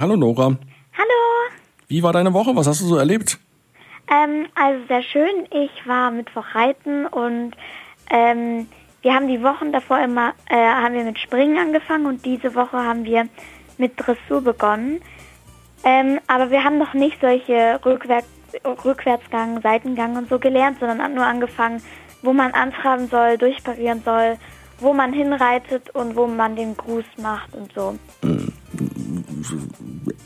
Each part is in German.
Hallo Nora. Hallo. Wie war deine Woche? Was hast du so erlebt? Ähm, also sehr schön. Ich war Mittwoch reiten und ähm, wir haben die Wochen davor immer äh, haben wir mit Springen angefangen und diese Woche haben wir mit Dressur begonnen. Ähm, aber wir haben noch nicht solche Rückwärts, Rückwärtsgang, Seitengang und so gelernt, sondern nur angefangen, wo man antraben soll, durchparieren soll, wo man hinreitet und wo man den Gruß macht und so.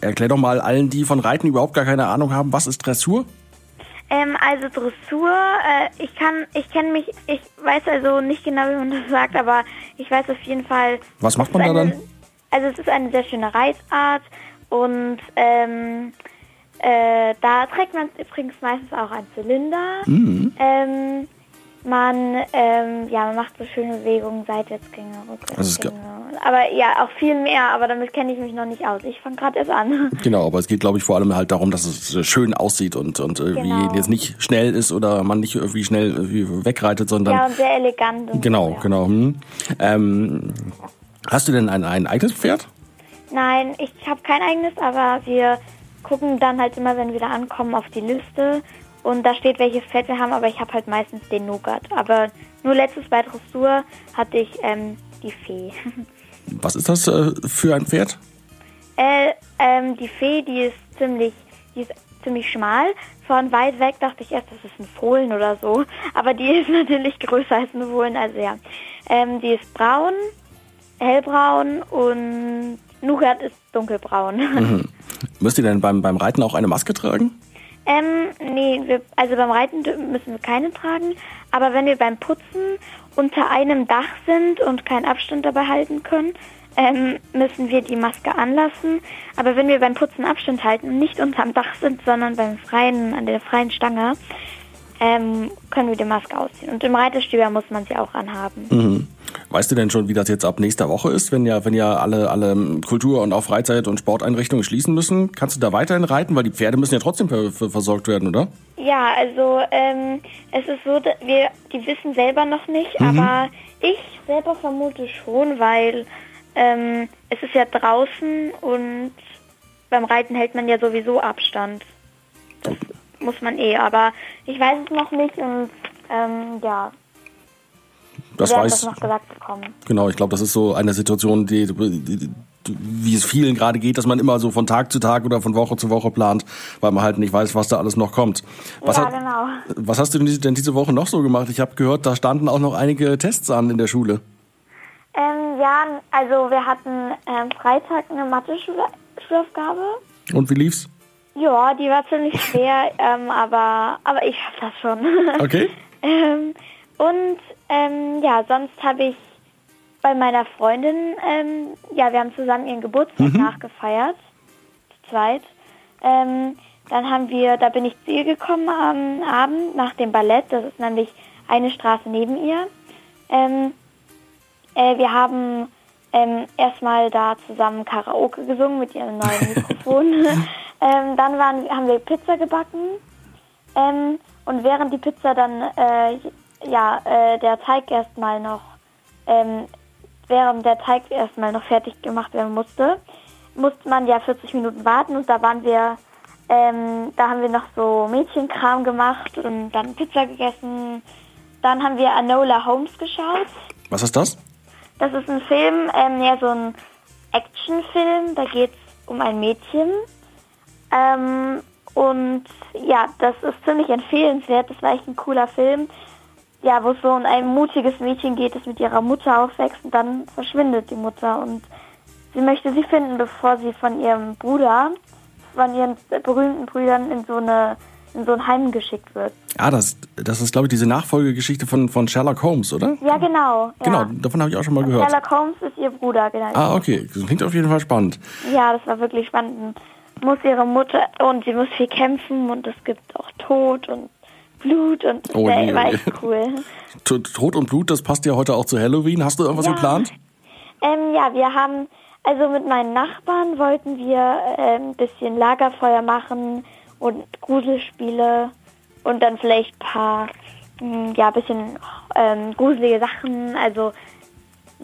Erklär doch mal allen, die von Reiten überhaupt gar keine Ahnung haben, was ist Dressur? Ähm, also Dressur, äh, ich kann, ich kenne mich, ich weiß also nicht genau, wie man das sagt, aber ich weiß auf jeden Fall. Was macht man da eine, dann? Also es ist eine sehr schöne Reitart und ähm, äh, da trägt man übrigens meistens auch einen Zylinder. Mhm. Ähm, man, ähm, ja, man macht so schöne Bewegungen, Seitwärtsgänge, Also Rückwärtsgänge. Aber ja, auch viel mehr, aber damit kenne ich mich noch nicht aus. Ich fange gerade erst an. Genau, aber es geht, glaube ich, vor allem halt darum, dass es äh, schön aussieht und, und irgendwie Genau. jetzt nicht schnell ist oder man nicht irgendwie schnell irgendwie wegreitet, sondern ja, und sehr elegant. Und genau, so, ja. genau. Hm. Ähm, hast du denn ein, ein eigenes Pferd? Nein, ich habe kein eigenes, aber wir gucken dann halt immer, wenn wir da ankommen, auf die Liste. Und da steht, welches Pferd wir haben, aber ich habe halt meistens den Nougat. Aber nur letztes bei Dressur hatte ich ähm, die Fee. Was ist das äh, für ein Pferd? äh, ähm, die Fee, die ist ziemlich, die ist ziemlich schmal. Von weit weg dachte ich erst, das ist ein Fohlen oder so. Aber die ist natürlich größer als ein Fohlen, also ja. Ähm, die ist braun, hellbraun und Nougat ist dunkelbraun. Mhm. Müsst ihr denn beim, beim Reiten auch eine Maske tragen? Ähm, nee, wir, also beim Reiten müssen wir keine tragen, aber wenn wir beim Putzen unter einem Dach sind und keinen Abstand dabei halten können, ähm, müssen wir die Maske anlassen. Aber wenn wir beim Putzen Abstand halten und nicht unterm Dach sind, sondern beim freien, an der freien Stange, ähm, können wir die Maske ausziehen. Und im Reiterstüber muss man sie auch anhaben. Mhm. Weißt du denn schon, wie das jetzt ab nächster Woche ist, wenn ja, wenn ja alle, alle Kultur- und auch Freizeit- und Sporteinrichtungen schließen müssen? Kannst du da weiterhin reiten? Weil die Pferde müssen ja trotzdem ver ver versorgt werden, oder? Ja, also ähm, es ist so, wir die wissen selber noch nicht, aber ich selber vermute schon, weil ähm, es ist ja draußen und beim Reiten hält man ja sowieso Abstand. Das muss man eh, aber ich weiß es noch nicht und ähm, ja, Das wir weiß das noch gesagt bekommen. Genau, ich glaube, das ist so eine Situation, die, die, wie es vielen gerade geht, dass man immer so von Tag zu Tag oder von Woche zu Woche plant, weil man halt nicht weiß, was da alles noch kommt. Was, ja, hat, genau. was hast du denn diese, Woche noch so gemacht? Ich habe gehört, da standen auch noch einige Tests an in der Schule. Ähm, ja, also wir hatten ähm, Freitag eine Mathe-Schulaufgabe. Und wie lief's? Ja, die war ziemlich schwer, ähm, aber, aber ich schaff das schon. Okay. ähm, und ähm, ja, sonst habe ich bei meiner Freundin, ähm, ja, wir haben zusammen ihren Geburtstag nachgefeiert, zu zweit. Ähm, dann haben wir, da bin ich zu ihr gekommen am Abend nach dem Ballett, das ist nämlich eine Straße neben ihr. Ähm, äh, wir haben ähm, erstmal da zusammen Karaoke gesungen mit ihrem neuen Mikrofon. ähm, dann waren, haben wir Pizza gebacken. Ähm, und während die Pizza dann, äh, ja, äh, der Teig erstmal noch, ähm, während der Teig erstmal noch fertig gemacht werden musste, musste man ja 40 Minuten warten und da waren wir, ähm, da haben wir noch so Mädchenkram gemacht und dann Pizza gegessen. Dann haben wir Anola Holmes geschaut. Was ist das? Das ist ein Film, ähm, ja, so ein Actionfilm. Da geht es um ein Mädchen. Ähm, und ja, das ist ziemlich empfehlenswert. Das war echt ein cooler Film. Ja, wo es so um ein mutiges Mädchen geht, das mit ihrer Mutter aufwächst und dann verschwindet die Mutter. Und sie möchte sie finden, bevor sie von ihrem Bruder, von ihren berühmten Brüdern in so eine in so ein Heim geschickt wird. Ah, das, das ist, glaube ich, diese Nachfolgegeschichte von, von Sherlock Holmes, oder? Ja, genau. Ja. Genau, davon habe ich auch schon mal gehört. Sherlock Holmes ist ihr Bruder, genau. Ah, okay. Das klingt auf jeden Fall spannend. Ja, das war wirklich spannend. Muss ihre Mutter und sie muss viel kämpfen und es gibt auch Tod und Blut und Oh war- je, oh war echt cool. Tod und Blut, das passt ja heute auch zu Halloween. Hast du irgendwas Ja. geplant? Ähm, ja, wir haben, also mit meinen Nachbarn wollten wir äh, ein bisschen Lagerfeuer machen und Gruselspiele und dann vielleicht ein paar, mh, ja, bisschen ähm, gruselige Sachen. Also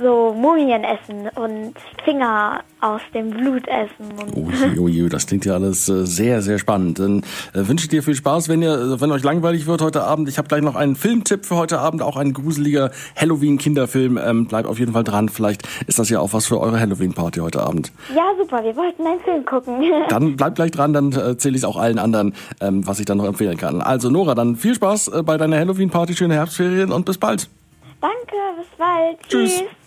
so Mumien essen und Finger aus dem Blut essen. Und oh, je, das klingt ja alles äh, sehr, sehr spannend. Dann äh, wünsche ich dir viel Spaß, wenn ihr, wenn euch langweilig wird heute Abend. Ich habe gleich noch einen Filmtipp für heute Abend, auch ein gruseliger Halloween-Kinderfilm. Ähm, bleibt auf jeden Fall dran. Vielleicht ist das ja auch was für eure Halloween-Party heute Abend. Ja, super. Wir wollten einen Film gucken. dann bleibt gleich dran, dann äh, erzähle ich es auch allen anderen, ähm, was ich dann noch empfehlen kann. Also Nora, dann viel Spaß äh, bei deiner Halloween-Party, schöne Herbstferien und bis bald. Danke, bis bald. Tschüss. Tschüss.